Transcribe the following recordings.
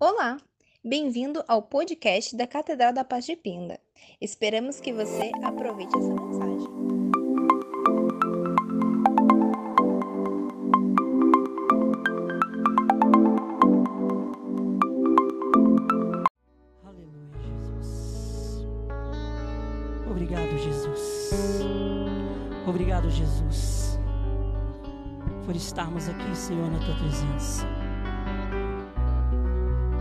Olá, bem-vindo ao podcast da Catedral da Paz de Pinda. Esperamos que você aproveite essa mensagem. Aleluia, Jesus. Obrigado, Jesus. Obrigado, Jesus, por estarmos aqui, Senhor, na tua presença.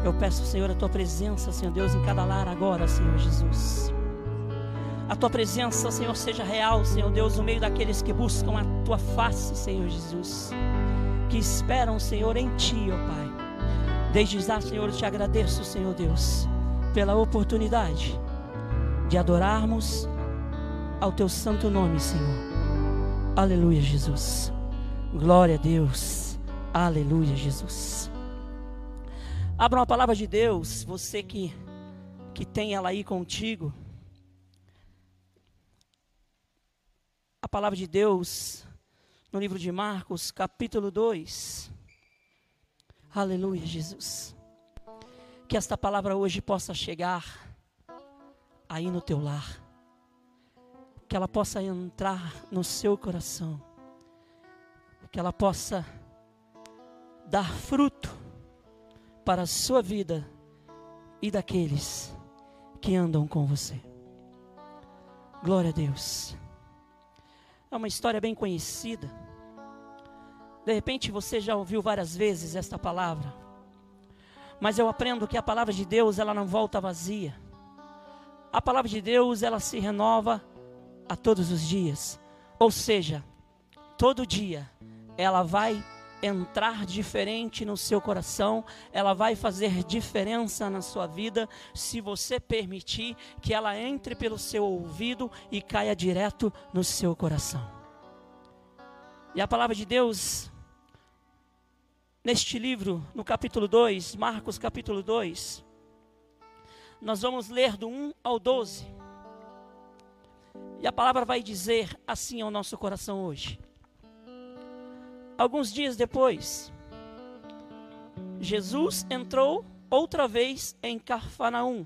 Eu peço, Senhor, a tua presença, Senhor Deus, em cada lar agora, Senhor Jesus. A tua presença, Senhor, seja real, Senhor Deus, no meio daqueles que buscam a tua face, Senhor Jesus. Que esperam, Senhor, em ti, ó Pai. Desde já, Senhor, eu te agradeço, Senhor Deus, pela oportunidade de adorarmos ao teu santo nome, Senhor. Aleluia, Jesus. Glória a Deus. Aleluia, Jesus. Abra uma palavra de Deus, você que, que tem ela aí contigo. A palavra de Deus no livro de Marcos, capítulo 2. Aleluia, Jesus. Que esta palavra hoje possa chegar aí no teu lar. Que ela possa entrar no seu coração. Que ela possa dar fruto para a sua vida e daqueles que andam com você. Glória a Deus. É uma história bem conhecida. De repente você já ouviu várias vezes esta palavra. Mas eu aprendo que a palavra de Deus, ela não volta vazia. A palavra de Deus, ela se renova a todos os dias. Ou seja, todo dia ela vai entrar diferente no seu coração, ela vai fazer diferença na sua vida, se você permitir que ela entre pelo seu ouvido e caia direto no seu coração. E a palavra de Deus, neste livro, no capítulo 2, Marcos capítulo 2, nós vamos ler do 1 ao 12. E a palavra vai dizer assim ao nosso coração hoje. Alguns dias depois, Jesus entrou outra vez em Cafarnaum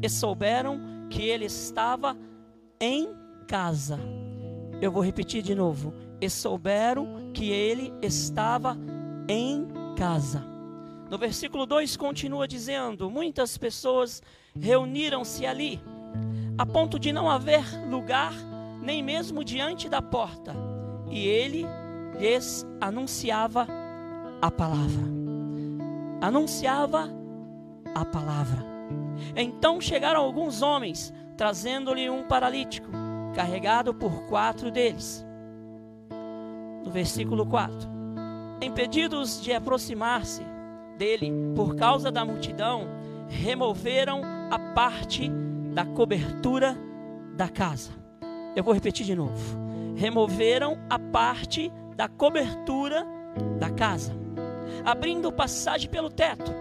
e souberam que ele estava em casa. Eu vou repetir de novo. E souberam que ele estava em casa. No versículo 2 continua dizendo: Muitas pessoas reuniram-se ali, a ponto de não haver lugar nem mesmo diante da porta. E ele lhes anunciava a palavra. Anunciava a palavra. Então chegaram alguns homens, trazendo-lhe um paralítico, carregado por quatro deles. No versículo 4: Impedidos de aproximar-se dele por causa da multidão, removeram a parte da cobertura da casa. Eu vou repetir de novo. Removeram a parte da cobertura da casa, abrindo passagem pelo teto,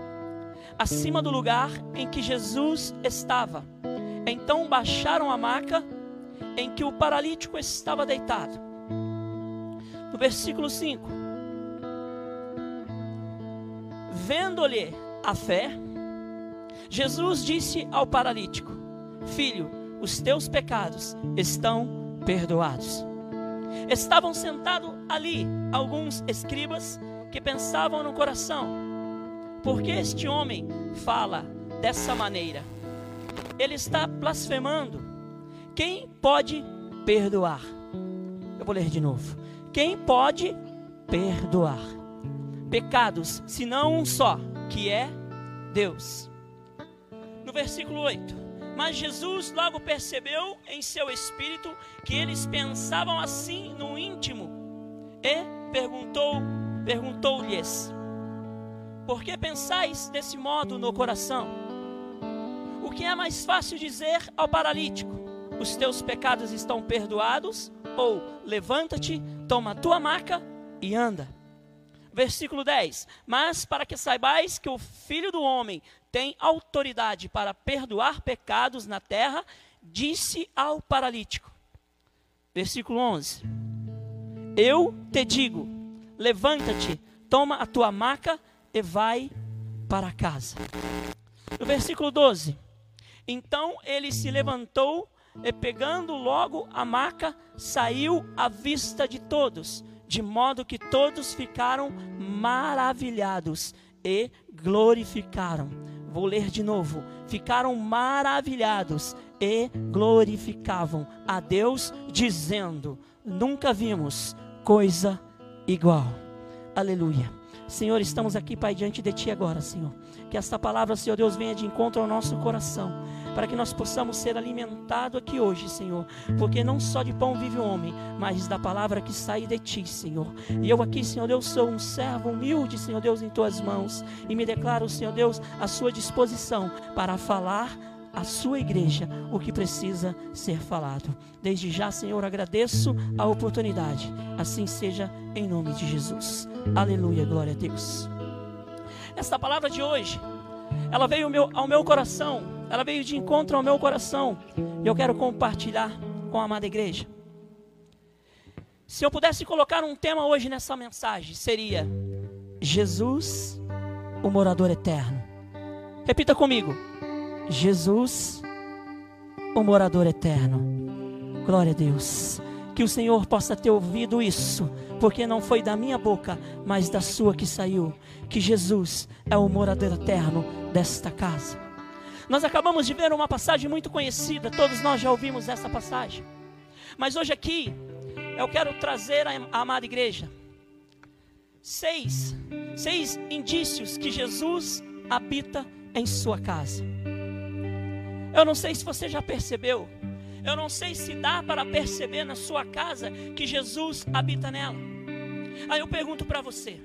acima do lugar em que Jesus estava. Então baixaram a maca em que o paralítico estava deitado. No versículo 5: Vendo-lhe a fé, Jesus disse ao paralítico: Filho, os teus pecados estão perdoados. Estavam sentados ali alguns escribas que pensavam no coração: por que este homem fala dessa maneira? Ele está blasfemando. Quem pode perdoar? Eu vou ler de novo. Quem pode perdoar pecados, senão um só, que é Deus? No versículo 8. Mas Jesus logo percebeu em seu espírito que eles pensavam assim no íntimo e perguntou, perguntou-lhes: Por que pensais desse modo no coração? O que é mais fácil dizer ao paralítico: Os teus pecados estão perdoados? Ou levanta-te, toma a tua maca e anda. Versículo 10: Mas para que saibais que o filho do homem tem autoridade para perdoar pecados na terra, disse ao paralítico. Versículo 11: Eu te digo, levanta-te, toma a tua maca e vai para casa. No versículo 12: Então ele se levantou e, pegando logo a maca, saiu à vista de todos, de modo que todos ficaram maravilhados e glorificaram. Vou ler de novo. Ficaram maravilhados e glorificavam a Deus, dizendo: Nunca vimos coisa igual. Aleluia. Senhor, estamos aqui, Pai, diante de Ti agora, Senhor. Que esta palavra, Senhor Deus, venha de encontro ao nosso coração para que nós possamos ser alimentados aqui hoje, Senhor. Porque não só de pão vive o homem, mas da palavra que sai de ti, Senhor. E eu aqui, Senhor Deus, sou um servo humilde, Senhor Deus, em tuas mãos. E me declaro, Senhor Deus, à sua disposição para falar à sua igreja o que precisa ser falado. Desde já, Senhor, agradeço a oportunidade. Assim seja em nome de Jesus. Aleluia, glória a Deus. Esta palavra de hoje, ela veio ao meu, ao meu coração ela veio de encontro ao meu coração. E eu quero compartilhar com a amada igreja. Se eu pudesse colocar um tema hoje nessa mensagem, seria Jesus, o morador eterno. Repita comigo: Jesus, o morador eterno. Glória a Deus. Que o Senhor possa ter ouvido isso, porque não foi da minha boca, mas da sua que saiu. Que Jesus é o morador eterno desta casa. Nós acabamos de ver uma passagem muito conhecida, todos nós já ouvimos essa passagem. Mas hoje aqui, eu quero trazer à amada igreja seis, seis indícios que Jesus habita em sua casa. Eu não sei se você já percebeu, eu não sei se dá para perceber na sua casa que Jesus habita nela. Aí eu pergunto para você: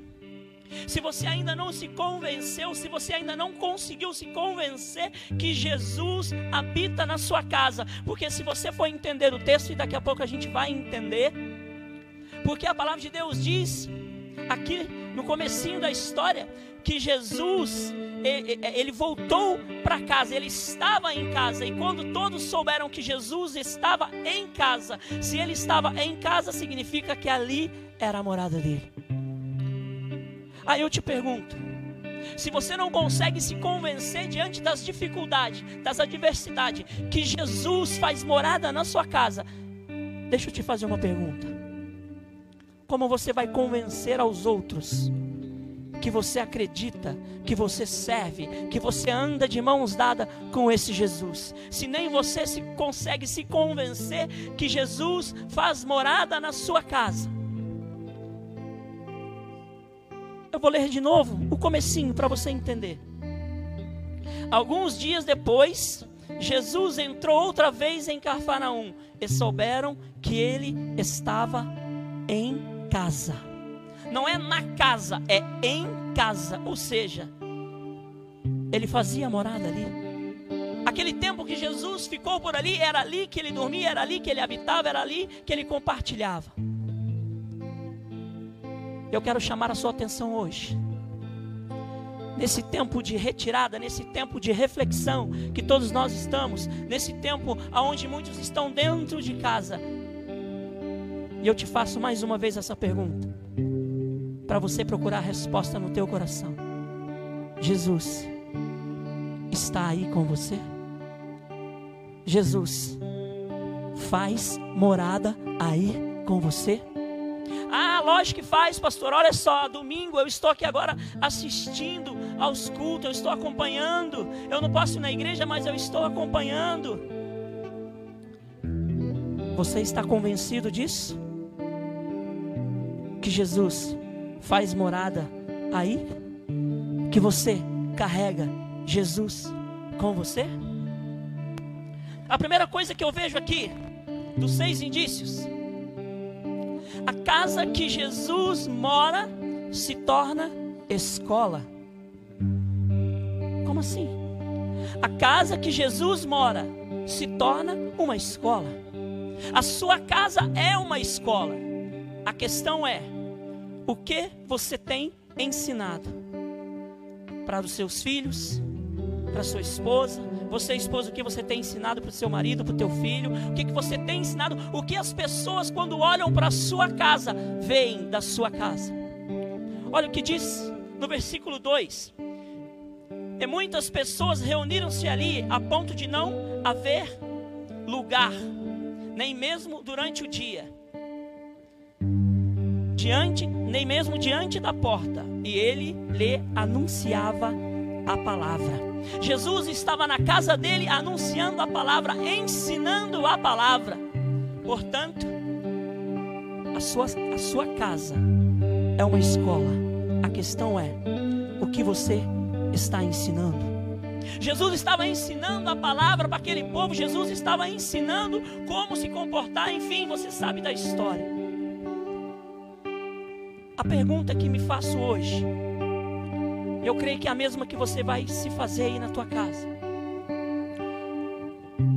se você ainda não se convenceu, se você ainda não conseguiu se convencer que Jesus habita na sua casa, porque se você for entender o texto e daqui a pouco a gente vai entender, porque a palavra de Deus diz aqui no comecinho da história que Jesus ele voltou para casa, ele estava em casa, e quando todos souberam que Jesus estava em casa, se ele estava em casa, significa que ali era a morada dele. Aí eu te pergunto: se você não consegue se convencer diante das dificuldades, das adversidades, que Jesus faz morada na sua casa, deixa eu te fazer uma pergunta: como você vai convencer aos outros? que você acredita, que você serve, que você anda de mãos dadas com esse Jesus. Se nem você se consegue se convencer que Jesus faz morada na sua casa, Eu vou ler de novo o comecinho para você entender. Alguns dias depois, Jesus entrou outra vez em Cafarnaum e souberam que ele estava em casa. Não é na casa, é em casa, ou seja, ele fazia morada ali. Aquele tempo que Jesus ficou por ali, era ali que ele dormia, era ali que ele habitava, era ali que ele compartilhava. Eu quero chamar a sua atenção hoje. Nesse tempo de retirada, nesse tempo de reflexão que todos nós estamos, nesse tempo onde muitos estão dentro de casa. E eu te faço mais uma vez essa pergunta, para você procurar a resposta no teu coração. Jesus está aí com você? Jesus faz morada aí com você? Ah, lógico que faz, pastor. Olha só, domingo eu estou aqui agora assistindo aos cultos, eu estou acompanhando. Eu não posso ir na igreja, mas eu estou acompanhando. Você está convencido disso? Que Jesus faz morada aí? Que você carrega Jesus com você? A primeira coisa que eu vejo aqui, dos seis indícios, a casa que Jesus mora se torna escola. Como assim? A casa que Jesus mora se torna uma escola. A sua casa é uma escola. A questão é: o que você tem ensinado para os seus filhos, para sua esposa, você, esposa, o que você tem ensinado para o seu marido, para o teu filho? O que, que você tem ensinado? O que as pessoas, quando olham para a sua casa, veem da sua casa? Olha o que diz no versículo 2: E muitas pessoas reuniram-se ali a ponto de não haver lugar, nem mesmo durante o dia. Diante, nem mesmo diante da porta, e ele lhe anunciava a palavra. Jesus estava na casa dele anunciando a palavra, ensinando a palavra. Portanto, a sua, a sua casa é uma escola. A questão é: o que você está ensinando? Jesus estava ensinando a palavra para aquele povo, Jesus estava ensinando como se comportar, enfim, você sabe da história. A pergunta que me faço hoje, eu creio que é a mesma que você vai se fazer aí na tua casa.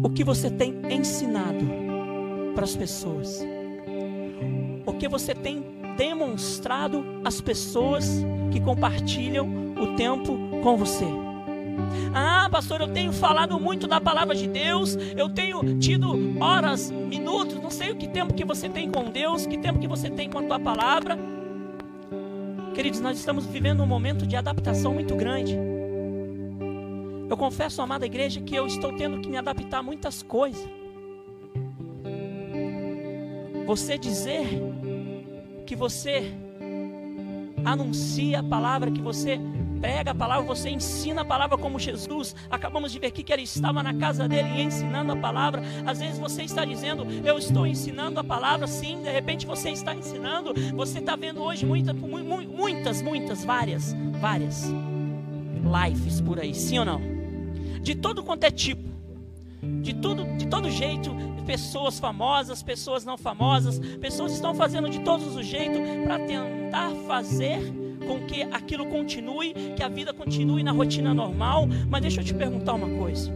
O que você tem ensinado para as pessoas? O que você tem demonstrado às pessoas que compartilham o tempo com você? Ah, pastor, eu tenho falado muito da palavra de Deus, eu tenho tido horas, minutos, não sei o que tempo que você tem com Deus, que tempo que você tem com a tua palavra. Queridos, nós estamos vivendo um momento de adaptação muito grande. Eu confesso, amada igreja, que eu estou tendo que me adaptar a muitas coisas. Você dizer que você anuncia a palavra, que você prega a palavra, você ensina a palavra como Jesus. Acabamos de ver aqui que ele estava na casa dele ensinando a palavra. Às vezes você está dizendo, eu estou ensinando a palavra, sim, de repente você está ensinando. Você está vendo hoje muita, muitas, muitas, várias, várias lives por aí, sim ou não? De todo quanto é tipo, de tudo, de todo jeito, pessoas famosas, pessoas não famosas, pessoas estão fazendo de todos os jeitos para tentar fazer com que aquilo continue, que a vida continue na rotina normal. Mas deixa eu te perguntar uma coisa.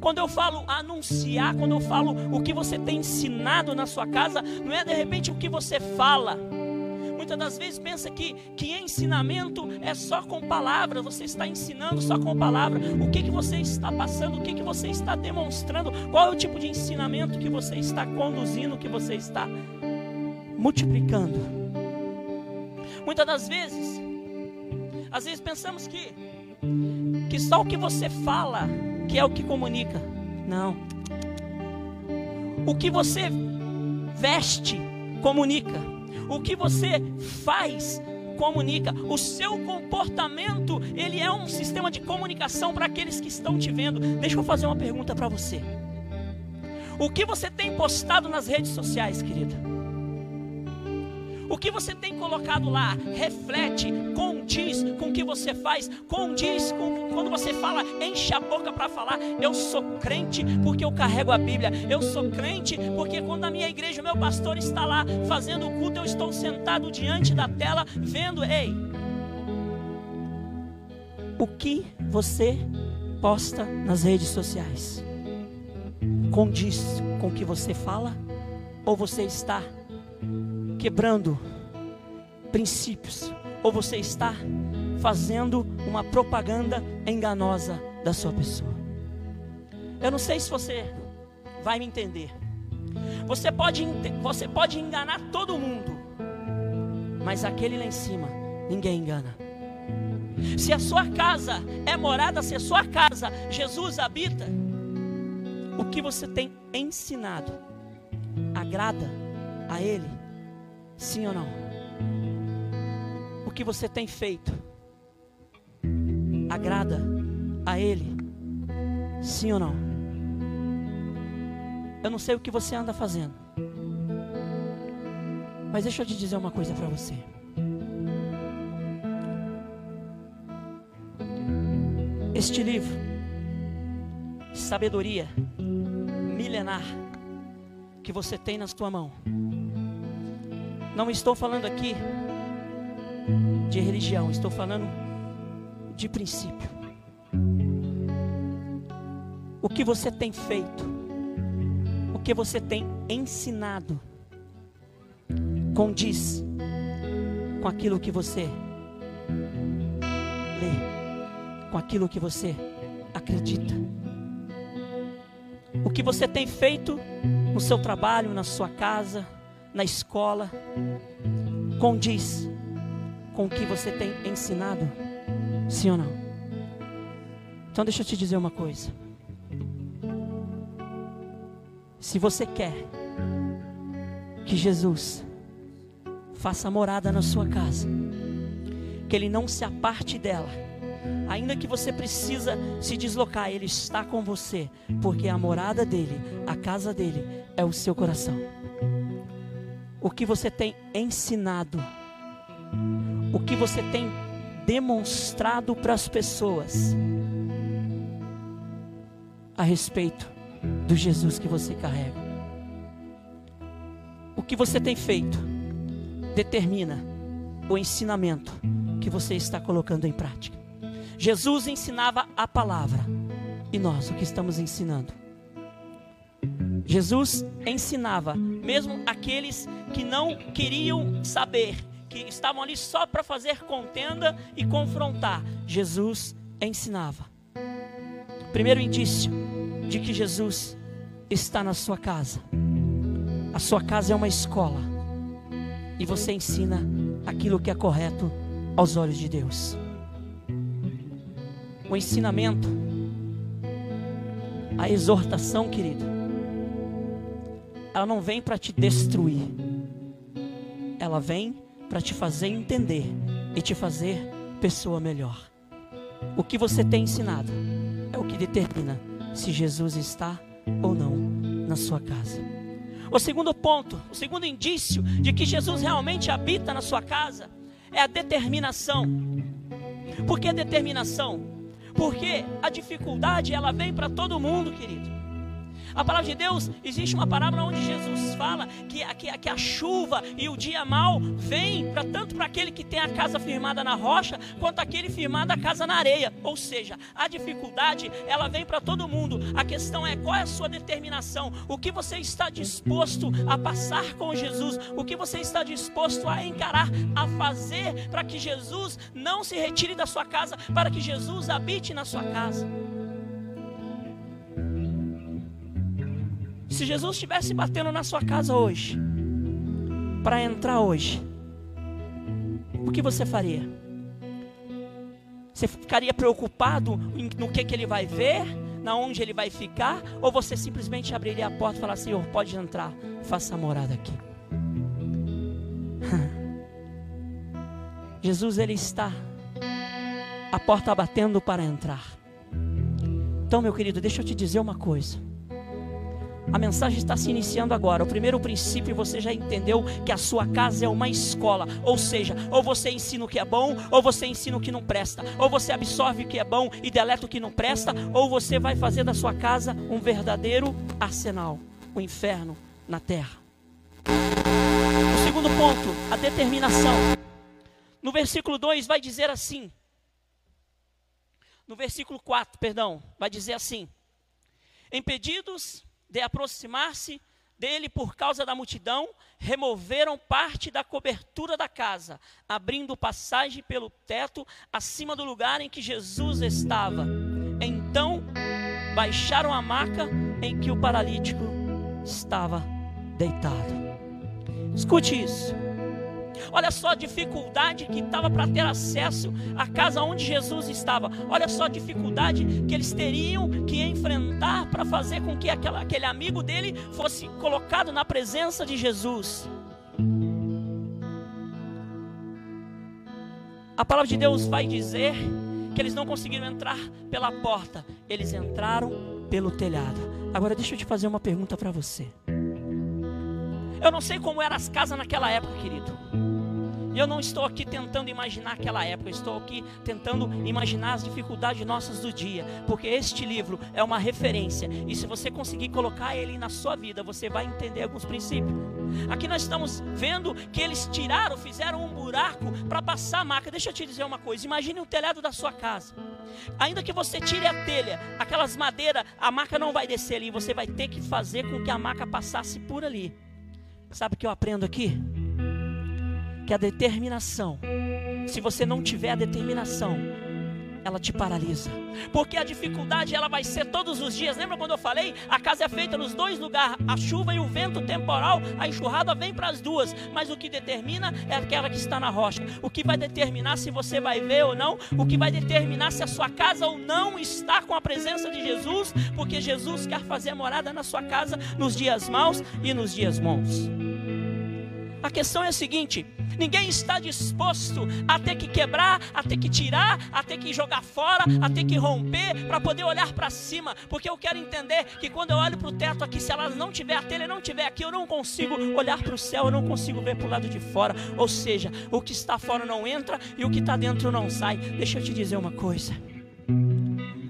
Quando eu falo anunciar, quando eu falo o que você tem ensinado na sua casa, não é de repente o que você fala. Muitas das vezes pensa que, que ensinamento é só com palavras, você está ensinando só com palavras. O que, que você está passando, o que, que você está demonstrando, qual é o tipo de ensinamento que você está conduzindo, que você está multiplicando. Muitas das vezes, às vezes pensamos que que só o que você fala que é o que comunica. Não. O que você veste comunica. O que você faz comunica. O seu comportamento, ele é um sistema de comunicação para aqueles que estão te vendo. Deixa eu fazer uma pergunta para você. O que você tem postado nas redes sociais, querida? O que você tem colocado lá reflete, condiz com o que você faz, condiz com quando você fala, enche a boca para falar. Eu sou crente porque eu carrego a Bíblia. Eu sou crente porque quando a minha igreja, o meu pastor está lá fazendo o culto, eu estou sentado diante da tela vendo, ei, o que você posta nas redes sociais condiz com o que você fala ou você está quebrando princípios, ou você está fazendo uma propaganda enganosa da sua pessoa. Eu não sei se você vai me entender. Você pode, você pode enganar todo mundo, mas aquele lá em cima, ninguém engana. Se a sua casa é morada, se a sua casa Jesus habita, o que você tem ensinado agrada a Ele? Sim ou não? O que você tem feito agrada a Ele? Sim ou não? Eu não sei o que você anda fazendo, mas deixa eu te dizer uma coisa para você. Este livro, sabedoria milenar, que você tem na sua mão, não estou falando aqui de religião, estou falando de princípio. O que você tem feito, o que você tem ensinado, condiz com aquilo que você lê, com aquilo que você acredita. O que você tem feito no seu trabalho, na sua casa, na escola, condiz com o que você tem ensinado? Sim ou não? Então deixa eu te dizer uma coisa. Se você quer que Jesus faça morada na sua casa, que ele não se aparte dela, ainda que você precisa se deslocar, ele está com você, porque a morada dele, a casa dele é o seu coração. O que você tem ensinado, o que você tem demonstrado para as pessoas a respeito do Jesus que você carrega. O que você tem feito determina o ensinamento que você está colocando em prática. Jesus ensinava a palavra e nós o que estamos ensinando. Jesus ensinava, mesmo aqueles que não queriam saber, que estavam ali só para fazer contenda e confrontar. Jesus ensinava. Primeiro indício de que Jesus está na sua casa. A sua casa é uma escola e você ensina aquilo que é correto aos olhos de Deus. O ensinamento, a exortação, querido, ela não vem para te destruir, ela vem para te fazer entender e te fazer pessoa melhor. O que você tem ensinado é o que determina se Jesus está ou não na sua casa. O segundo ponto, o segundo indício de que Jesus realmente habita na sua casa é a determinação. Por que determinação? Porque a dificuldade ela vem para todo mundo, querido. A palavra de Deus, existe uma parábola onde Jesus fala que, que, que a chuva e o dia mal vem para tanto para aquele que tem a casa firmada na rocha, quanto aquele firmado a casa na areia. Ou seja, a dificuldade ela vem para todo mundo. A questão é qual é a sua determinação, o que você está disposto a passar com Jesus, o que você está disposto a encarar, a fazer para que Jesus não se retire da sua casa, para que Jesus habite na sua casa. Se Jesus estivesse batendo na sua casa hoje, para entrar hoje, o que você faria? Você ficaria preocupado no que, que ele vai ver, na onde ele vai ficar, ou você simplesmente abriria a porta e falaria: Senhor, pode entrar, faça a morada aqui. Jesus ele está a porta batendo para entrar. Então, meu querido, deixa eu te dizer uma coisa. A mensagem está se iniciando agora. O primeiro princípio você já entendeu que a sua casa é uma escola, ou seja, ou você ensina o que é bom, ou você ensina o que não presta, ou você absorve o que é bom e deleta o que não presta, ou você vai fazer da sua casa um verdadeiro arsenal, o inferno na terra. O segundo ponto, a determinação. No versículo 2 vai dizer assim: No versículo 4, perdão, vai dizer assim: Impedidos de aproximar-se dele por causa da multidão, removeram parte da cobertura da casa, abrindo passagem pelo teto acima do lugar em que Jesus estava. Então baixaram a maca em que o paralítico estava deitado. Escute isso. Olha só a dificuldade que estava para ter acesso à casa onde Jesus estava. Olha só a dificuldade que eles teriam que enfrentar para fazer com que aquela, aquele amigo dele fosse colocado na presença de Jesus. A palavra de Deus vai dizer que eles não conseguiram entrar pela porta, eles entraram pelo telhado. Agora deixa eu te fazer uma pergunta para você. Eu não sei como eram as casas naquela época, querido. Eu não estou aqui tentando imaginar aquela época, estou aqui tentando imaginar as dificuldades nossas do dia, porque este livro é uma referência, e se você conseguir colocar ele na sua vida, você vai entender alguns princípios. Aqui nós estamos vendo que eles tiraram, fizeram um buraco para passar a maca. Deixa eu te dizer uma coisa: imagine o telhado da sua casa. Ainda que você tire a telha, aquelas madeiras, a maca não vai descer ali, você vai ter que fazer com que a maca passasse por ali. Sabe o que eu aprendo aqui? Que a determinação, se você não tiver a determinação, ela te paralisa. Porque a dificuldade ela vai ser todos os dias. Lembra quando eu falei? A casa é feita nos dois lugares, a chuva e o vento temporal, a enxurrada vem para as duas, mas o que determina é aquela que está na rocha. O que vai determinar se você vai ver ou não, o que vai determinar se a sua casa ou não está com a presença de Jesus, porque Jesus quer fazer morada na sua casa nos dias maus e nos dias bons. A questão é a seguinte: ninguém está disposto a ter que quebrar, a ter que tirar, a ter que jogar fora, a ter que romper para poder olhar para cima, porque eu quero entender que quando eu olho para o teto aqui, se ela não tiver a telha, não tiver aqui, eu não consigo olhar para o céu, eu não consigo ver para o lado de fora. Ou seja, o que está fora não entra e o que está dentro não sai. Deixa eu te dizer uma coisa: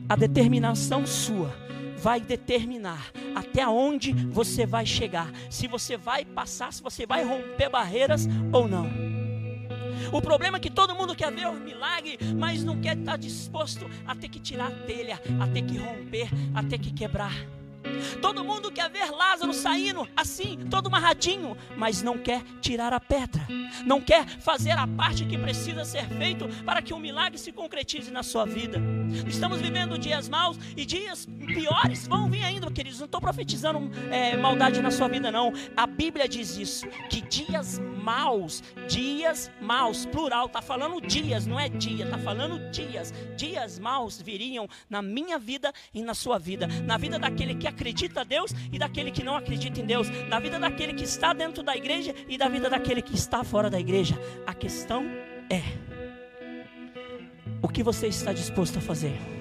a determinação sua vai determinar até onde você vai chegar, se você vai passar, se você vai romper barreiras ou não. O problema é que todo mundo quer ver o milagre, mas não quer estar disposto a ter que tirar a telha, a ter que romper, a ter que quebrar. Todo mundo quer ver Lázaro saindo assim, todo marradinho, mas não quer tirar a pedra, não quer fazer a parte que precisa ser feito para que o milagre se concretize na sua vida. Estamos vivendo dias maus e dias piores vão vir ainda, queridos. Não estou profetizando é, maldade na sua vida, não. A Bíblia diz isso: que dias maus, dias maus, plural, está falando dias, não é dia, está falando dias. Dias maus viriam na minha vida e na sua vida, na vida daquele que acredita em Deus e daquele que não acredita em Deus, na vida daquele que está dentro da igreja e da vida daquele que está fora da igreja. A questão é: o que você está disposto a fazer?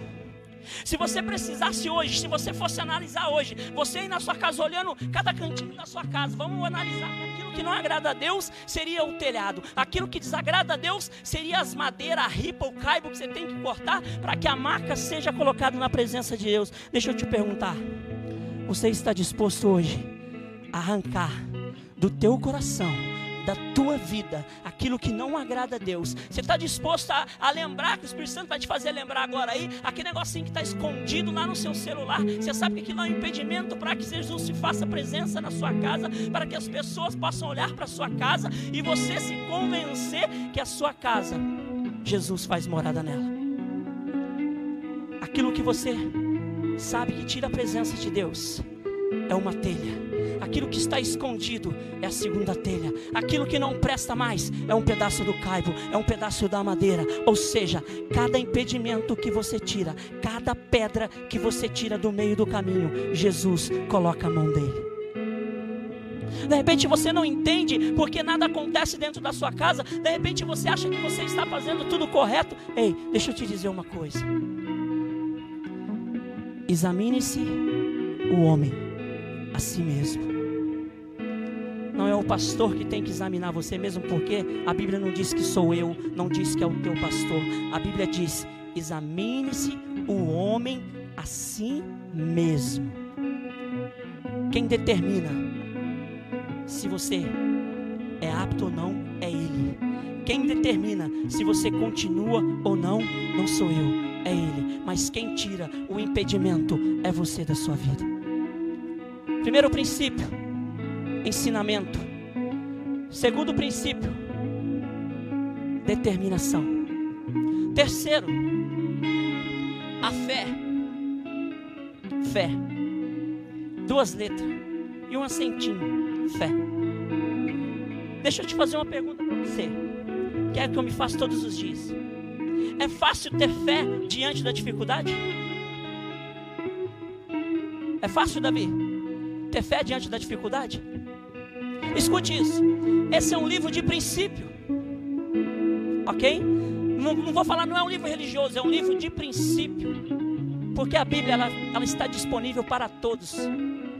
Se você precisasse hoje, se você fosse analisar hoje, você aí na sua casa olhando cada cantinho da sua casa, vamos analisar aquilo que não agrada a Deus seria o telhado, aquilo que desagrada a Deus seria as madeiras, a ripa, o caibo que você tem que cortar para que a marca seja colocada na presença de Deus. Deixa eu te perguntar, você está disposto hoje a arrancar do teu coração da tua vida, aquilo que não agrada a Deus. Você está disposto a, a, lembrar, que o Espírito Santo vai te fazer lembrar agora aí, aquele negocinho que está escondido lá no seu celular. Você sabe que aquilo é um impedimento para que Jesus se faça presença na sua casa, para que as pessoas possam olhar para a sua casa e você se convencer que a sua casa, Jesus faz morada nela. Aquilo que você sabe que tira a presença de Deus é uma telha Aquilo que está escondido é a segunda telha. Aquilo que não presta mais é um pedaço do caibo, é um pedaço da madeira. Ou seja, cada impedimento que você tira, cada pedra que você tira do meio do caminho, Jesus coloca a mão dele. De repente você não entende porque nada acontece dentro da sua casa. De repente você acha que você está fazendo tudo correto. Ei, deixa eu te dizer uma coisa. Examine-se o homem a si mesmo. Não é o pastor que tem que examinar você mesmo, porque a Bíblia não diz que sou eu, não diz que é o teu pastor. A Bíblia diz: examine-se o homem a si mesmo. Quem determina se você é apto ou não é Ele. Quem determina se você continua ou não, não sou eu, é Ele. Mas quem tira o impedimento é você da sua vida. Primeiro princípio, ensinamento. Segundo princípio, determinação. Terceiro, a fé. Fé. Duas letras e um acentinho. Fé. Deixa eu te fazer uma pergunta para você. Que é que eu me faço todos os dias. É fácil ter fé diante da dificuldade? É fácil, Davi? Ter fé diante da dificuldade? Escute isso. Esse é um livro de princípio. Ok? Não, não, vou falar, não é um livro religioso, é um livro de princípio. Porque a Bíblia ela, ela está disponível para todos.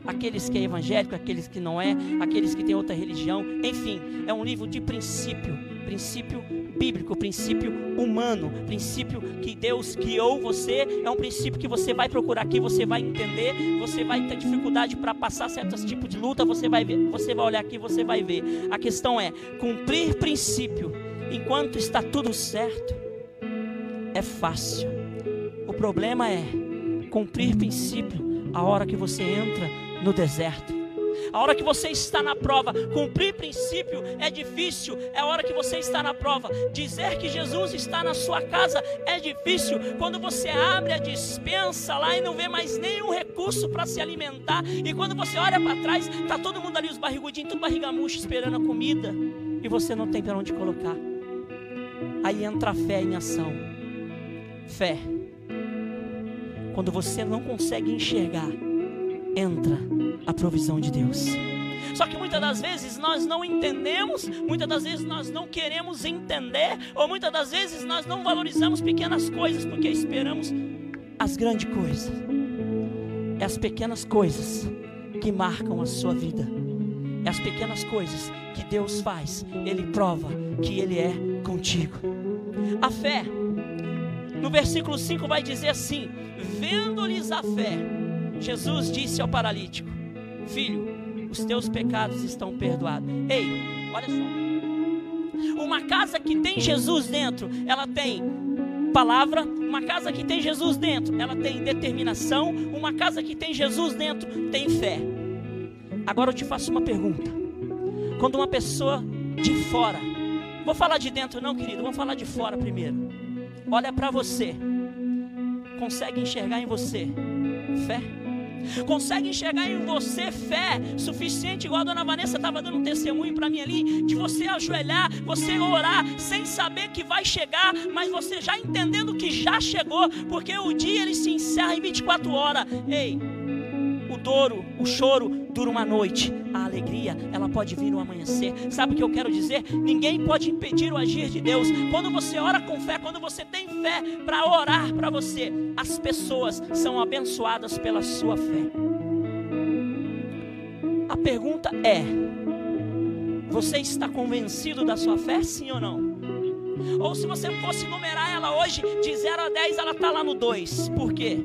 Aqueles que é evangélico, aqueles que não é, aqueles que têm outra religião. Enfim, é um livro de princípio. Princípio bíblico, princípio humano, princípio que Deus criou você, é um princípio que você vai procurar aqui, você vai entender, você vai ter dificuldade para passar certos tipos de luta, você vai ver, você vai olhar aqui, você vai ver. A questão é cumprir princípio enquanto está tudo certo é fácil. O problema é cumprir princípio a hora que você entra no deserto. A hora que você está na prova, cumprir princípio é difícil. É a hora que você está na prova. Dizer que Jesus está na sua casa é difícil. Quando você abre a dispensa lá e não vê mais nenhum recurso para se alimentar. E quando você olha para trás, tá todo mundo ali, os barrigudinhos, tudo barriga murcha, esperando a comida. E você não tem para onde colocar. Aí entra a fé em ação. Fé. Quando você não consegue enxergar, entra a provisão de Deus. Só que muitas das vezes nós não entendemos, muitas das vezes nós não queremos entender, ou muitas das vezes nós não valorizamos pequenas coisas porque esperamos as grandes coisas. É as pequenas coisas que marcam a sua vida. É as pequenas coisas que Deus faz. Ele prova que Ele é contigo. A fé, no versículo 5 vai dizer assim: Vendo-lhes a fé, Jesus disse ao paralítico: Filho, os teus pecados estão perdoados. Ei, olha só. Uma casa que tem Jesus dentro, ela tem palavra. Uma casa que tem Jesus dentro, ela tem determinação. Uma casa que tem Jesus dentro, tem fé. Agora eu te faço uma pergunta. Quando uma pessoa de fora, vou falar de dentro não, querido, vamos falar de fora primeiro. Olha para você. Consegue enxergar em você fé? Consegue enxergar em você fé suficiente, igual a dona Vanessa estava dando um testemunho para mim ali, de você ajoelhar, você orar, sem saber que vai chegar, mas você já entendendo que já chegou, porque o dia ele se encerra em 24 horas. Ei, o doro, o choro dura uma noite, a alegria, ela pode vir no amanhecer. Sabe o que eu quero dizer? Ninguém pode impedir o agir de Deus. Quando você ora com fé, quando você tem fé para orar para você, as pessoas são abençoadas pela sua fé. A pergunta é: você está convencido da sua fé, sim ou não? Ou se você fosse numerar ela hoje, de 0 a 10, ela está lá no 2. Por quê?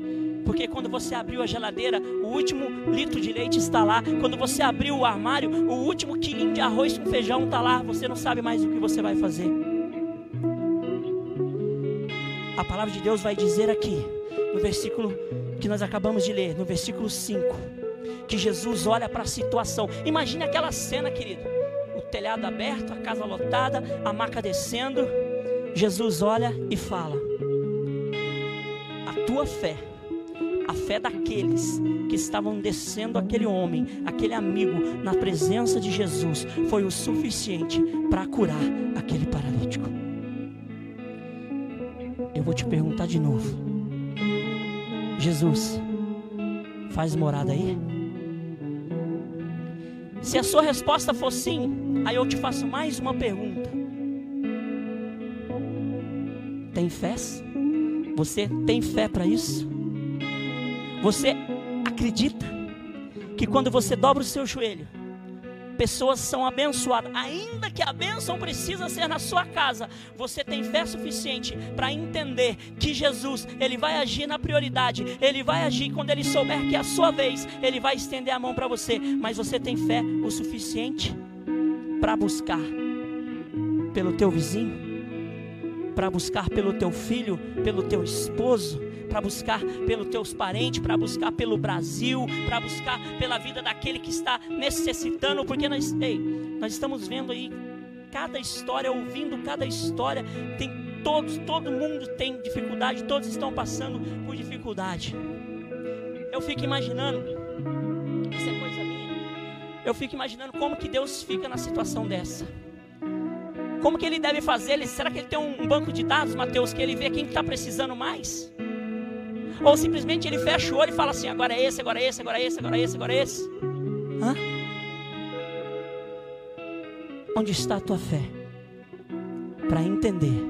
Porque quando você abriu a geladeira, o último litro de leite está lá. Quando você abriu o armário, o último quilinho de arroz com feijão está lá. Você não sabe mais o que você vai fazer. A palavra de Deus vai dizer aqui, no versículo que nós acabamos de ler, no versículo 5, que Jesus olha para a situação. Imagine aquela cena, querido. O telhado aberto, a casa lotada, a maca descendo. Jesus olha e fala: A tua fé a fé daqueles que estavam descendo aquele homem, aquele amigo, na presença de Jesus, foi o suficiente para curar aquele paralítico. Eu vou te perguntar de novo: Jesus, faz morada aí? Se a sua resposta for sim, aí eu te faço mais uma pergunta: Tem fé? Você tem fé para isso? Você acredita que quando você dobra o seu joelho, pessoas são abençoadas, ainda que a bênção precisa ser na sua casa, você tem fé suficiente para entender que Jesus, ele vai agir na prioridade, ele vai agir quando ele souber que é a sua vez, ele vai estender a mão para você, mas você tem fé o suficiente para buscar pelo teu vizinho, para buscar pelo teu filho, pelo teu esposo, para buscar pelos teus parentes, para buscar pelo Brasil, para buscar pela vida daquele que está necessitando, porque nós, ei, nós estamos vendo aí cada história, ouvindo cada história, tem todos, todo mundo tem dificuldade, todos estão passando por dificuldade. Eu fico imaginando, isso é coisa minha. Eu fico imaginando como que Deus fica na situação dessa. Como que ele deve fazer? Será que ele tem um banco de dados, Mateus, que ele vê quem está precisando mais? Ou simplesmente ele fecha o olho e fala assim: agora é esse, agora é esse, agora é esse, agora é esse, agora é esse. Hã? Onde está a tua fé? Para entender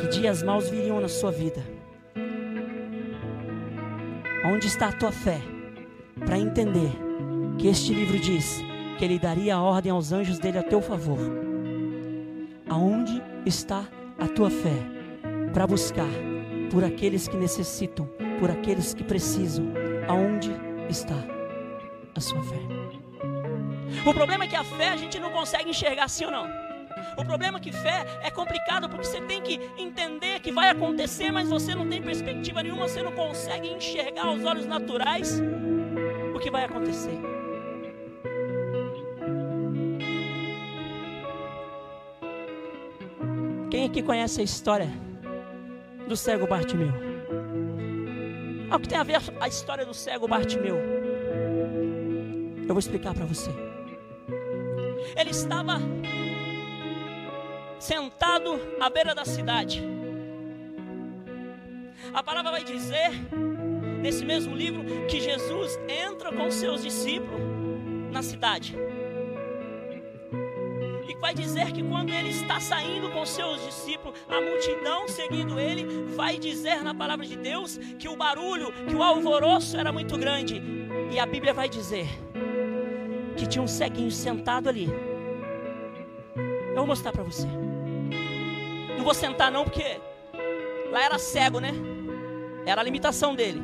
que dias maus viriam na sua vida. Onde está a tua fé? Para entender que este livro diz que ele daria a ordem aos anjos dele a teu favor. Aonde está a tua fé? Para buscar por aqueles que necessitam, por aqueles que precisam. Aonde está a sua fé? O problema é que a fé a gente não consegue enxergar sim ou não. O problema é que fé é complicado porque você tem que entender que vai acontecer, mas você não tem perspectiva nenhuma, você não consegue enxergar aos olhos naturais. o que vai acontecer. Quem aqui conhece a história do cego Bartimeu? Ah, o que tem a ver a história do cego Bartimeu? Eu vou explicar para você. Ele estava sentado à beira da cidade. A palavra vai dizer, nesse mesmo livro, que Jesus entra com seus discípulos na cidade vai dizer que quando ele está saindo com seus discípulos, a multidão seguindo ele, vai dizer na palavra de Deus que o barulho, que o alvoroço era muito grande. E a Bíblia vai dizer que tinha um ceguinho sentado ali. Eu vou mostrar para você. Não vou sentar não, porque lá era cego, né? Era a limitação dele.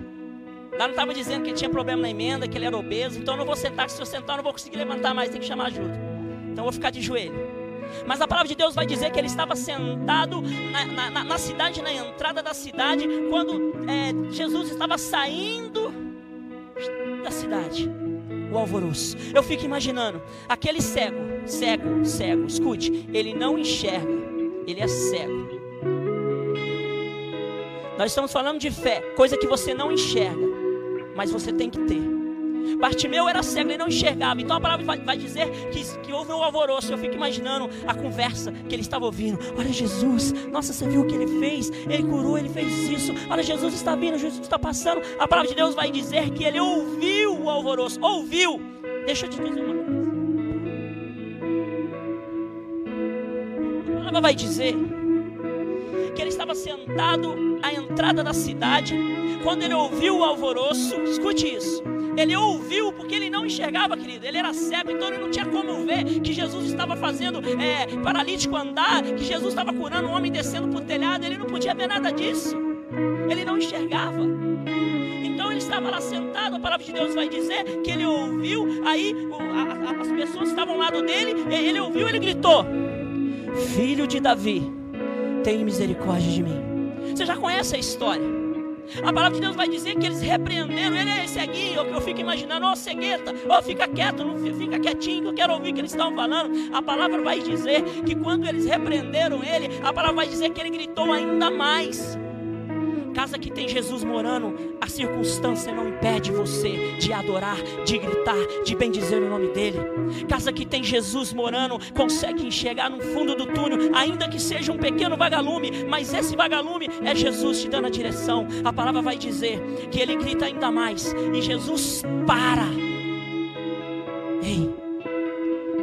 Lá não estava dizendo que ele tinha problema na emenda, que ele era obeso. Então eu não vou sentar, se eu sentar eu não vou conseguir levantar mais, tem que chamar ajuda. Então vou ficar de joelho. Mas a palavra de Deus vai dizer que ele estava sentado na, na, na cidade, na entrada da cidade, quando é, Jesus estava saindo da cidade. O alvoroço. Eu fico imaginando aquele cego, cego, cego. Escute, ele não enxerga, ele é cego. Nós estamos falando de fé, coisa que você não enxerga, mas você tem que ter. Bartimeu era cego, ele não enxergava. Então a palavra vai, vai dizer que, que houve um alvoroço. Eu fico imaginando a conversa que ele estava ouvindo. Olha Jesus, nossa, você viu o que ele fez? Ele curou, ele fez isso. Olha, Jesus está vindo, Jesus está passando. A palavra de Deus vai dizer que ele ouviu o alvoroço. Ouviu. Deixa eu te dizer uma coisa. A palavra vai dizer que ele estava sentado à entrada da cidade. Quando ele ouviu o alvoroço, escute isso. Ele ouviu porque ele não enxergava, querido. Ele era cego, então ele não tinha como ver que Jesus estava fazendo é, paralítico andar, que Jesus estava curando um homem descendo por telhado. Ele não podia ver nada disso. Ele não enxergava. Então ele estava lá sentado. A palavra de Deus vai dizer que ele ouviu. Aí as pessoas estavam ao lado dele. Ele ouviu, ele gritou: Filho de Davi, tem misericórdia de mim. Você já conhece a história? A palavra de Deus vai dizer que eles repreenderam ele, é ceguinho, eu, eu fico imaginando, ó oh, cegueta, ó oh, fica quieto, não fica quietinho, que eu quero ouvir o que eles estão falando. A palavra vai dizer que quando eles repreenderam ele, a palavra vai dizer que ele gritou ainda mais. Casa que tem Jesus morando, a circunstância não impede você de adorar, de gritar, de bendizer o nome dele. Casa que tem Jesus morando, consegue enxergar no fundo do túnel, ainda que seja um pequeno vagalume, mas esse vagalume é Jesus te dando a direção. A palavra vai dizer que ele grita ainda mais e Jesus para. Ei,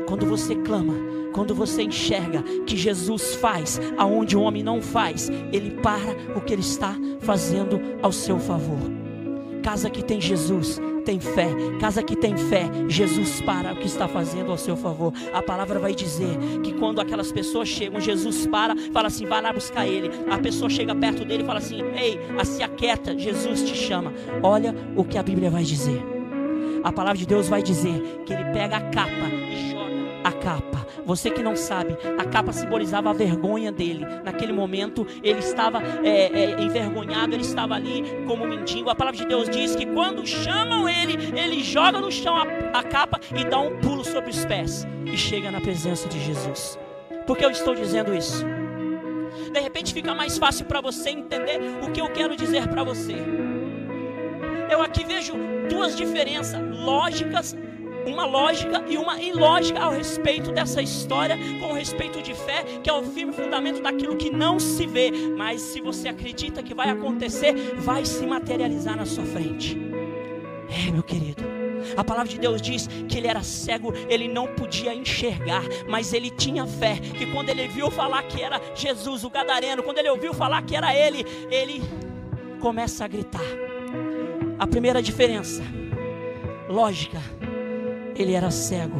quando você clama, quando você enxerga que Jesus faz aonde o homem não faz, ele para o que ele está fazendo ao seu favor. Casa que tem Jesus, tem fé. Casa que tem fé, Jesus para o que está fazendo ao seu favor. A palavra vai dizer que quando aquelas pessoas chegam, Jesus para, fala assim: vai lá buscar ele. A pessoa chega perto dele e fala assim: ei, se aquieta, Jesus te chama. Olha o que a Bíblia vai dizer. A palavra de Deus vai dizer que ele pega a capa e joga a capa. Você que não sabe, a capa simbolizava a vergonha dele. Naquele momento, ele estava é, é, envergonhado, ele estava ali como mendigo. A palavra de Deus diz que quando chamam ele, ele joga no chão a, a capa e dá um pulo sobre os pés e chega na presença de Jesus. Por que eu estou dizendo isso? De repente fica mais fácil para você entender o que eu quero dizer para você. Eu aqui vejo duas diferenças lógicas uma lógica e uma ilógica ao respeito dessa história, com respeito de fé, que é o firme fundamento daquilo que não se vê, mas se você acredita que vai acontecer, vai se materializar na sua frente. É, meu querido. A palavra de Deus diz que ele era cego, ele não podia enxergar, mas ele tinha fé. Que quando ele viu falar que era Jesus, o Gadareno, quando ele ouviu falar que era ele, ele começa a gritar. A primeira diferença, lógica, ele era cego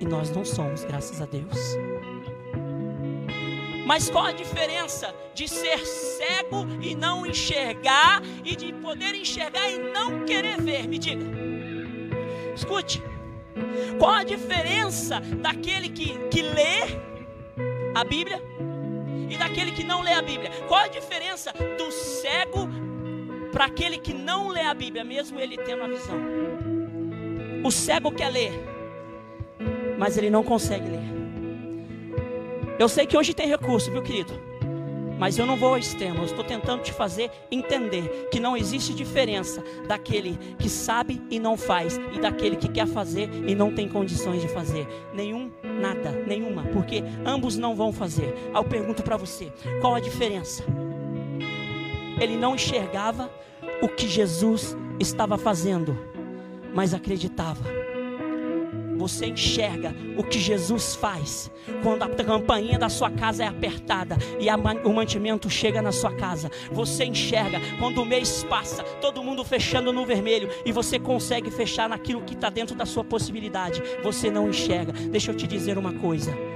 e nós não somos, graças a Deus. Mas qual a diferença de ser cego e não enxergar e de poder enxergar e não querer ver? Me diga. Escute. Qual a diferença daquele que, que lê a Bíblia e daquele que não lê a Bíblia? Qual a diferença do cego para aquele que não lê a Bíblia, mesmo ele tendo a visão? O cego quer ler, mas ele não consegue ler. Eu sei que hoje tem recurso, viu, querido? Mas eu não vou ao extremo, eu estou tentando te fazer entender que não existe diferença daquele que sabe e não faz e daquele que quer fazer e não tem condições de fazer. Nenhum, nada, nenhuma, porque ambos não vão fazer. Eu pergunto para você: qual a diferença? Ele não enxergava o que Jesus estava fazendo, mas acreditava você enxerga o que Jesus faz quando a campainha da sua casa é apertada e a, o mantimento chega na sua casa. Você enxerga quando o mês passa, todo mundo fechando no vermelho e você consegue fechar naquilo que está dentro da sua possibilidade. Você não enxerga. Deixa eu te dizer uma coisa.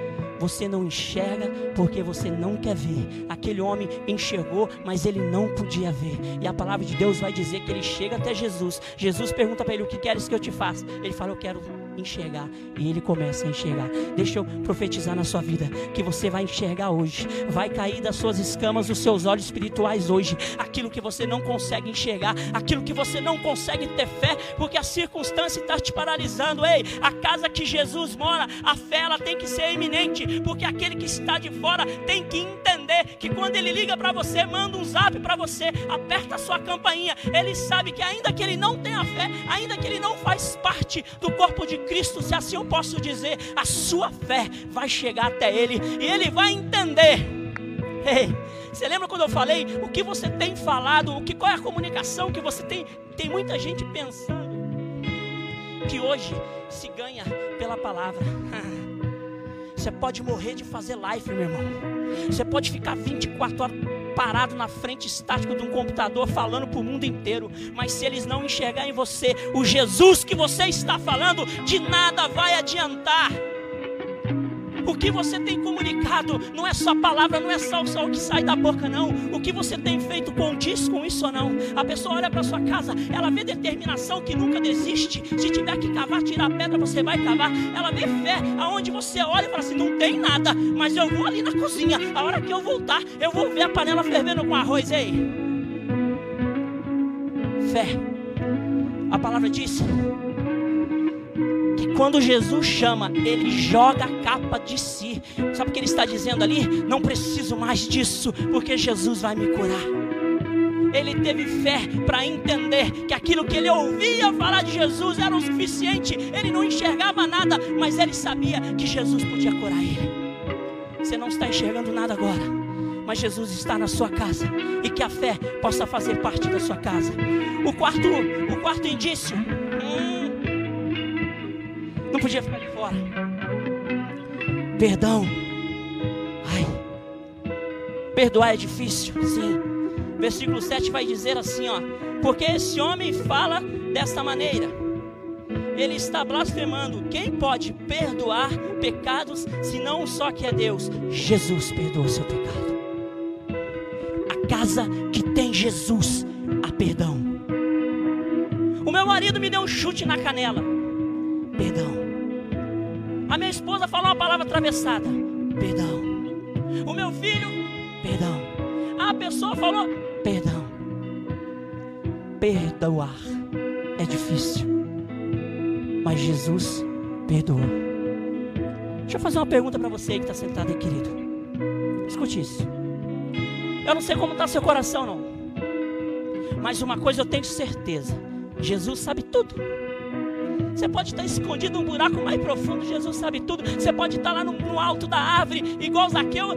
Você não enxerga porque você não quer ver. Aquele homem enxergou, mas ele não podia ver. E a palavra de Deus vai dizer que ele chega até Jesus. Jesus pergunta para ele: O que queres que eu te faça? Ele fala: Eu quero enxergar. E ele começa a enxergar. Deixa eu profetizar na sua vida que você vai enxergar hoje. Vai cair das suas escamas os seus olhos espirituais hoje. Aquilo que você não consegue enxergar, aquilo que você não consegue ter fé, porque a circunstância está te paralisando. Ei, a casa que Jesus mora, a fé ela tem que ser iminente, porque aquele que está de fora tem que entender que quando ele liga para você, manda um zap para você, aperta a sua campainha, ele sabe que ainda que ele não tenha fé, ainda que ele não faz parte do corpo de Cristo, se assim eu posso dizer, a sua fé vai chegar até Ele e Ele vai entender. Ei, você lembra quando eu falei o que você tem falado, o que qual é a comunicação que você tem? Tem muita gente pensando que hoje se ganha pela palavra. Você pode morrer de fazer live, meu irmão. Você pode ficar 24 horas parado na frente estático de um computador falando para o mundo inteiro, mas se eles não enxergar em você o Jesus que você está falando, de nada vai adiantar. O que você tem comunicado não é só palavra, não é só, só o que sai da boca, não. O que você tem feito condiz com isso ou não. A pessoa olha para sua casa, ela vê determinação que nunca desiste. Se tiver que cavar, tirar pedra, você vai cavar. Ela vê fé, aonde você olha e fala assim: não tem nada, mas eu vou ali na cozinha. A hora que eu voltar, eu vou ver a panela fervendo com arroz. Ei, fé. A palavra diz quando Jesus chama, ele joga a capa de si. Sabe o que ele está dizendo ali? Não preciso mais disso, porque Jesus vai me curar. Ele teve fé para entender que aquilo que ele ouvia falar de Jesus era o suficiente. Ele não enxergava nada, mas ele sabia que Jesus podia curar ele. Você não está enxergando nada agora, mas Jesus está na sua casa e que a fé possa fazer parte da sua casa. O quarto, o quarto indício. Não podia ficar de fora. Perdão. Ai. Perdoar é difícil, sim. Versículo 7 vai dizer assim, ó: Porque esse homem fala desta maneira. Ele está blasfemando. Quem pode perdoar pecados se não só que é Deus? Jesus perdoa o seu pecado. A casa que tem Jesus, há perdão. O meu marido me deu um chute na canela. Perdão. A minha esposa falou uma palavra atravessada. Perdão. O meu filho, perdão. A pessoa falou, perdão. Perdoar é difícil. Mas Jesus perdoou. Deixa eu fazer uma pergunta para você que está sentado aí, querido. Escute isso. Eu não sei como está seu coração, não. Mas uma coisa eu tenho certeza: Jesus sabe tudo. Você pode estar escondido num buraco mais profundo, Jesus sabe tudo. Você pode estar lá no, no alto da árvore, igual Zaqueu,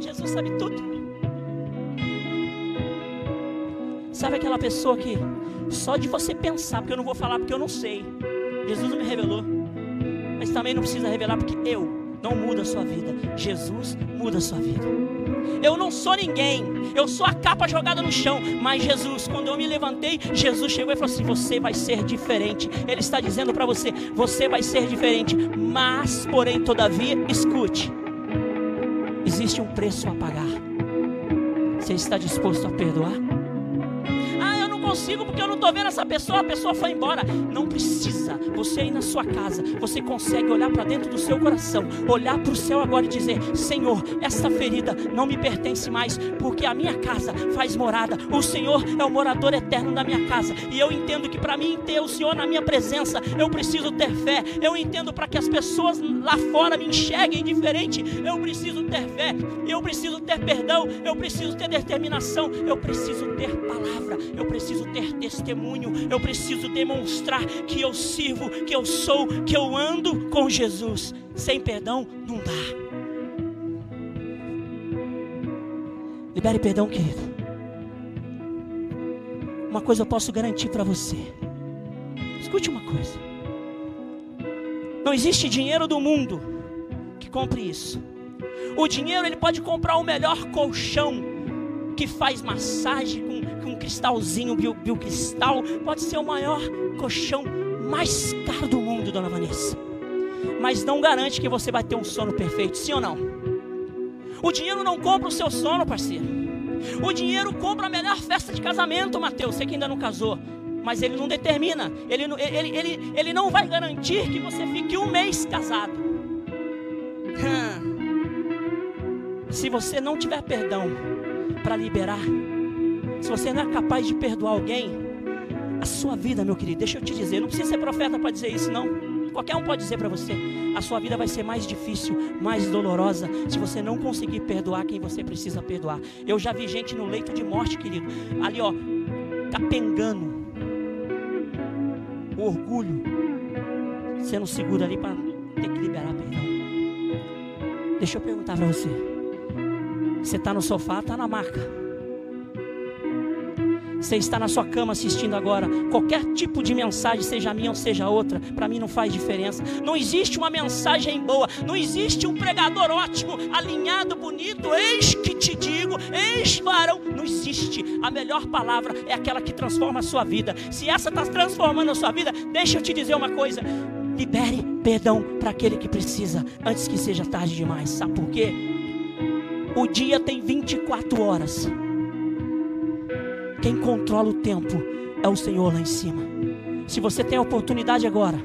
Jesus sabe tudo. Sabe aquela pessoa que só de você pensar, porque eu não vou falar porque eu não sei. Jesus não me revelou. Mas também não precisa revelar porque eu não muda a sua vida. Jesus muda a sua vida. Eu não sou ninguém, eu sou a capa jogada no chão. Mas Jesus, quando eu me levantei, Jesus chegou e falou assim: Você vai ser diferente. Ele está dizendo para você: Você vai ser diferente. Mas, porém, todavia, escute: existe um preço a pagar. Você está disposto a perdoar? Consigo porque eu não estou vendo essa pessoa, a pessoa foi embora. Não precisa. Você aí na sua casa, você consegue olhar para dentro do seu coração, olhar para o céu agora e dizer: Senhor, essa ferida não me pertence mais, porque a minha casa faz morada. O Senhor é o morador eterno da minha casa. E eu entendo que para mim ter o Senhor na minha presença, eu preciso ter fé. Eu entendo para que as pessoas lá fora me enxerguem diferente, eu preciso ter fé. Eu preciso ter perdão. Eu preciso ter determinação. Eu preciso ter palavra. Eu preciso ter testemunho. Eu preciso demonstrar que eu sirvo, que eu sou, que eu ando com Jesus. Sem perdão não dá. Libere perdão, querido. Uma coisa eu posso garantir para você. Escute uma coisa. Não existe dinheiro do mundo que compre isso. O dinheiro ele pode comprar o melhor colchão que faz massagem com, com um cristalzinho, bio, biocristal. Pode ser o maior colchão mais caro do mundo, dona Vanessa. Mas não garante que você vai ter um sono perfeito, sim ou não? O dinheiro não compra o seu sono, parceiro. O dinheiro compra a melhor festa de casamento, Mateus. Você que ainda não casou. Mas ele não determina. Ele, ele, ele, ele não vai garantir que você fique um mês casado. Se você não tiver perdão para liberar, se você não é capaz de perdoar alguém, a sua vida, meu querido, deixa eu te dizer, não precisa ser profeta para dizer isso, não. Qualquer um pode dizer para você: a sua vida vai ser mais difícil, mais dolorosa, se você não conseguir perdoar quem você precisa perdoar. Eu já vi gente no leito de morte, querido, ali ó, capengando, o orgulho, sendo seguro ali para ter que liberar perdão. Deixa eu perguntar para você: você está no sofá, está na marca. Você está na sua cama assistindo agora, qualquer tipo de mensagem, seja minha ou seja outra, para mim não faz diferença. Não existe uma mensagem boa, não existe um pregador ótimo, alinhado, bonito. Eis que te digo, eis varão. Não existe. A melhor palavra é aquela que transforma a sua vida. Se essa está transformando a sua vida, deixa eu te dizer uma coisa. Libere perdão para aquele que precisa, antes que seja tarde demais. Sabe por quê? O dia tem 24 horas. Quem controla o tempo é o Senhor lá em cima. Se você tem a oportunidade agora,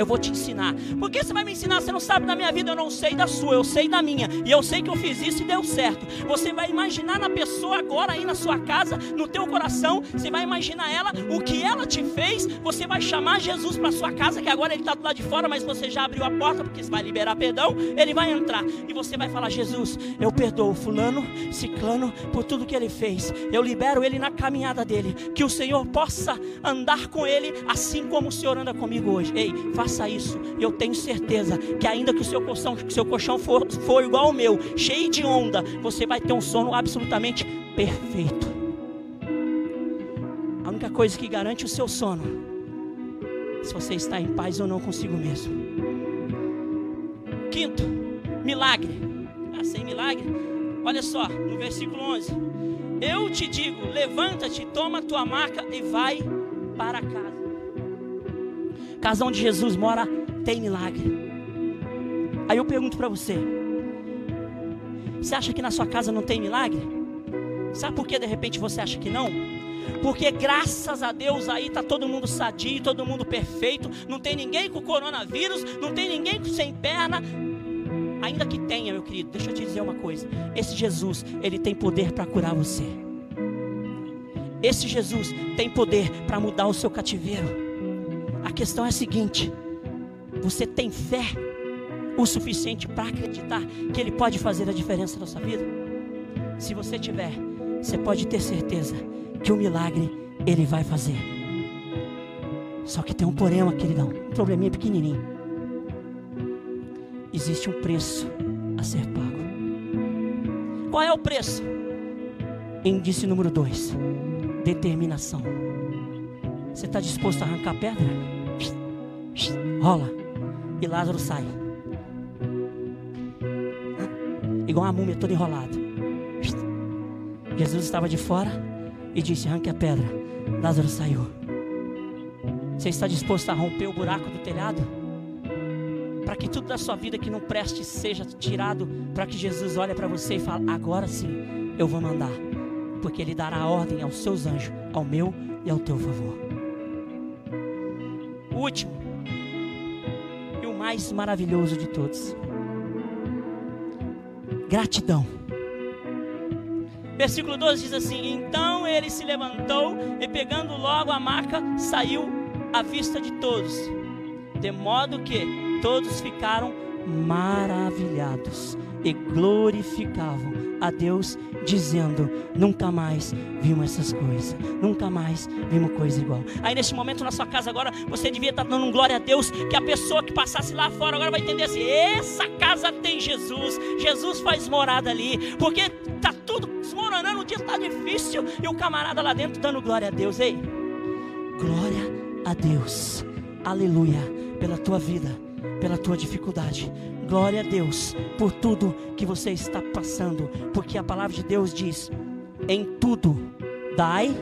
eu vou te ensinar. Por que você vai me ensinar? Você não sabe da minha vida, eu não sei da sua, eu sei da minha. E eu sei que eu fiz isso e deu certo. Você vai imaginar na pessoa agora aí na sua casa, no teu coração, você vai imaginar ela, o que ela te fez, você vai chamar Jesus para sua casa, que agora ele está do lado de fora, mas você já abriu a porta, porque você vai liberar perdão, ele vai entrar. E você vai falar, Jesus, eu perdoo fulano, ciclano, por tudo que ele fez. Eu libero ele na caminhada dele. Que o Senhor possa andar com ele, assim como o Senhor anda comigo hoje. Ei, faça isso. E eu tenho certeza que ainda que o seu colchão, seu colchão for, for igual ao meu, cheio de onda, você vai ter um sono absolutamente perfeito. A única coisa que garante o seu sono, se você está em paz ou não consigo mesmo. Quinto, milagre. Ah, sem milagre. Olha só, no versículo 11. Eu te digo: levanta-te, toma tua maca e vai para casa. Casa onde Jesus mora tem milagre. Aí eu pergunto para você: você acha que na sua casa não tem milagre? Sabe por que de repente você acha que não? Porque graças a Deus aí está todo mundo sadio, todo mundo perfeito, não tem ninguém com coronavírus, não tem ninguém sem perna. Ainda que tenha, meu querido, deixa eu te dizer uma coisa: esse Jesus, ele tem poder para curar você. Esse Jesus tem poder para mudar o seu cativeiro. A questão é a seguinte: você tem fé o suficiente para acreditar que Ele pode fazer a diferença na sua vida? Se você tiver, você pode ter certeza que o milagre Ele vai fazer. Só que tem um porém, queridão, um probleminha pequenininho. Existe um preço a ser pago. Qual é o preço? Índice número 2: determinação. Você está disposto a arrancar pedra? Rola. E Lázaro sai. Igual uma múmia toda enrolada. Jesus estava de fora e disse: arranque a pedra. Lázaro saiu. Você está disposto a romper o buraco do telhado? Para que tudo da sua vida que não preste seja tirado, para que Jesus olhe para você e fale: agora sim, eu vou mandar. porque Ele dará ordem aos seus anjos, ao meu e ao teu favor. Último e o mais maravilhoso de todos. Gratidão. Versículo 12 diz assim: Então ele se levantou e, pegando logo a maca, saiu à vista de todos, de modo que todos ficaram maravilhados e glorificavam a Deus, dizendo: Nunca mais vimos essas coisas, nunca mais vimos coisa igual. Aí neste momento na sua casa agora, você devia estar dando um glória a Deus, que a pessoa que passasse lá fora agora vai entender assim: essa casa tem Jesus, Jesus faz morada ali, porque está tudo desmoronando, o dia está difícil, e o camarada lá dentro dando glória a Deus, ei, glória a Deus, aleluia, pela tua vida, pela tua dificuldade, Glória a Deus por tudo que você está passando, porque a palavra de Deus diz: em tudo dai,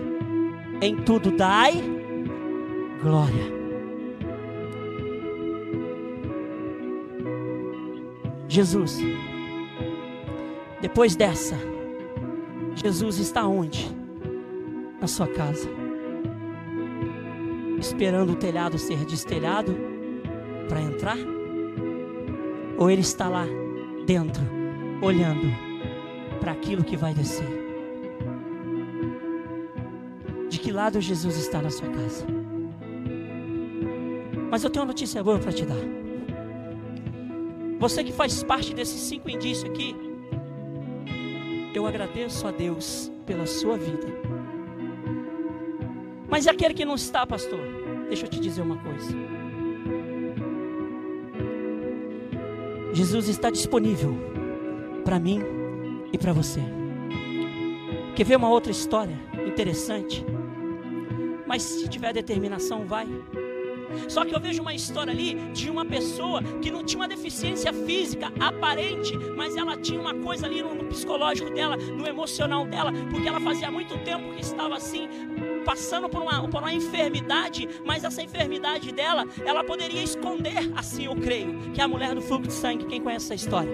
em tudo dai glória. Jesus, depois dessa, Jesus está onde? Na sua casa, esperando o telhado ser destelhado para entrar? Ou ele está lá dentro, olhando para aquilo que vai descer? De que lado Jesus está na sua casa? Mas eu tenho uma notícia boa para te dar. Você que faz parte desses cinco indícios aqui, eu agradeço a Deus pela sua vida. Mas e aquele que não está, pastor? Deixa eu te dizer uma coisa. Jesus está disponível para mim e para você. Quer ver uma outra história interessante? Mas se tiver determinação, vai. Só que eu vejo uma história ali de uma pessoa que não tinha uma deficiência física aparente, mas ela tinha uma coisa ali no, psicológico dela, no emocional dela, porque ela fazia muito tempo que estava assim, passando por uma, por uma enfermidade, mas essa enfermidade dela, ela poderia esconder, assim eu creio, que é a mulher do fluxo de sangue. Quem conhece essa história?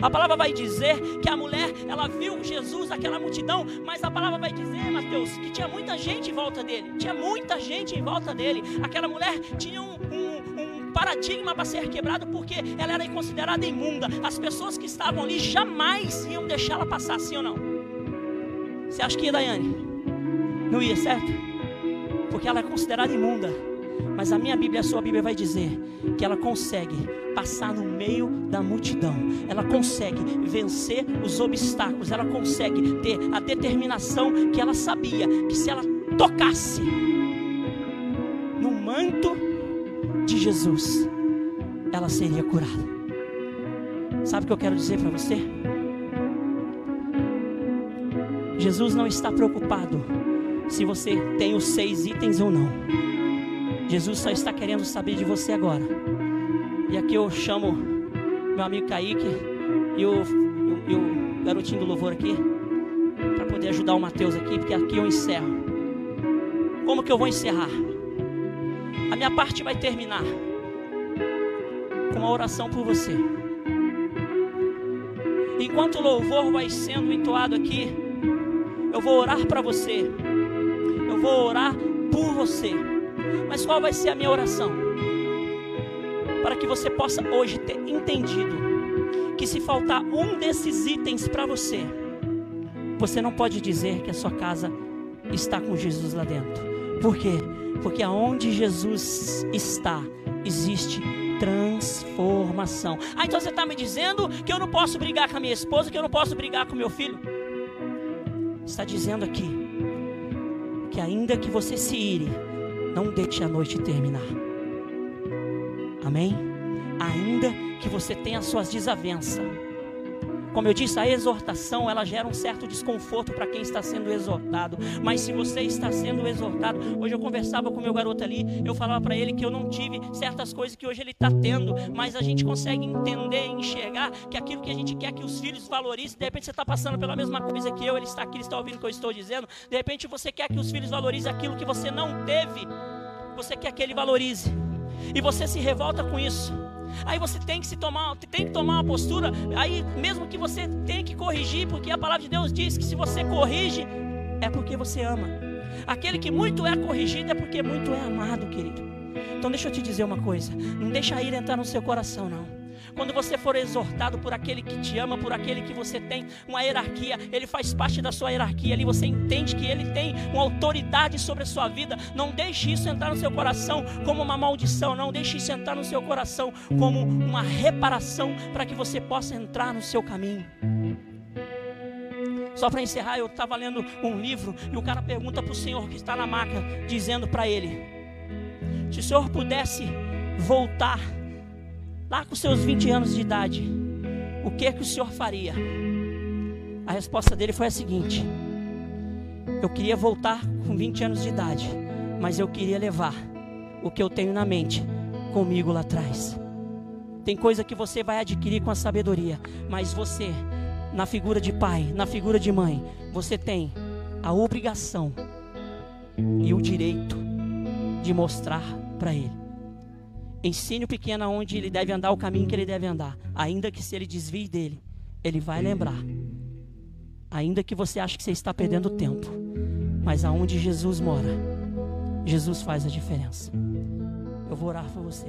A palavra vai dizer que a mulher, ela viu Jesus, aquela multidão, mas a palavra vai dizer, Mateus, que tinha muita gente em volta dele. Tinha muita gente em volta dele. Aquela mulher tinha um, um, paradigma para ser quebrado porque ela era considerada imunda. As pessoas que estavam ali jamais iam deixá-la passar, sim ou não? Você acha que ia, Daiane? Não ia, certo? Porque ela é considerada imunda. Mas a minha Bíblia, a sua Bíblia vai dizer que ela consegue passar no meio da multidão. Ela consegue vencer os obstáculos. Ela consegue ter a determinação que ela sabia que se ela tocasse no manto de Jesus, ela seria curada. Sabe o que eu quero dizer para você? Jesus não está preocupado se você tem os seis itens ou não. Jesus só está querendo saber de você agora. E aqui eu chamo meu amigo Kaique e o, e o garotinho do louvor aqui para poder ajudar o Mateus aqui, porque aqui eu encerro. Como que eu vou encerrar? A minha parte vai terminar com uma oração por você. Enquanto o louvor vai sendo entoado aqui, eu vou orar para você. Vou orar por você. Mas qual vai ser a minha oração? Para que você possa hoje ter entendido que se faltar um desses itens para você, você não pode dizer que a sua casa está com Jesus lá dentro. Por quê? Porque aonde Jesus está, existe transformação. Ah, então você está me dizendo que eu não posso brigar com a minha esposa, que eu não posso brigar com meu filho? Está dizendo aqui que ainda que você se ire, não deixe a noite terminar. Amém? Ainda que você tenha suas desavenças. Como eu disse, a exortação ela gera um certo desconforto para quem está sendo exortado. Mas se você está sendo exortado, hoje eu conversava com meu garoto ali, eu falava para ele que eu não tive certas coisas que hoje ele está tendo, mas a gente consegue entender e enxergar que aquilo que a gente quer que os filhos valorizem, de repente você está passando pela mesma coisa que eu, ele está aqui, ele está ouvindo o que eu estou dizendo, de repente você quer que os filhos valorizem aquilo que você não teve, você quer que ele valorize, e você se revolta com isso. Aí você tem que se tomar, tem que tomar uma postura. Aí mesmo que você tenha que corrigir, porque a palavra de Deus diz que se você corrige, é porque você ama. Aquele que muito é corrigido é porque muito é amado, querido. Então deixa eu te dizer uma coisa, não deixa a ira entrar no seu coração não. Quando você for exortado por aquele que te ama, por aquele que você tem uma hierarquia, ele faz parte da sua hierarquia, ali você entende que ele tem uma autoridade sobre a sua vida. Não deixe isso entrar no seu coração como uma maldição, não deixe isso entrar no seu coração como uma reparação para que você possa entrar no seu caminho. Só para encerrar, eu estava lendo um livro e o cara pergunta para o senhor que está na maca, dizendo para ele: se o senhor pudesse voltar lá com seus 20 anos de idade, o que que o senhor faria? A resposta dele foi a seguinte: Eu queria voltar com 20 anos de idade, mas eu queria levar o que eu tenho na mente comigo lá atrás. Tem coisa que você vai adquirir com a sabedoria, mas você, na figura de pai, na figura de mãe, você tem a obrigação e o direito de mostrar para ele. Ensine o pequeno aonde ele deve andar, o caminho que ele deve andar. Ainda que se ele desvie dele, ele vai lembrar. Ainda que você ache que você está perdendo tempo. Mas aonde Jesus mora, Jesus faz a diferença. Eu vou orar por você.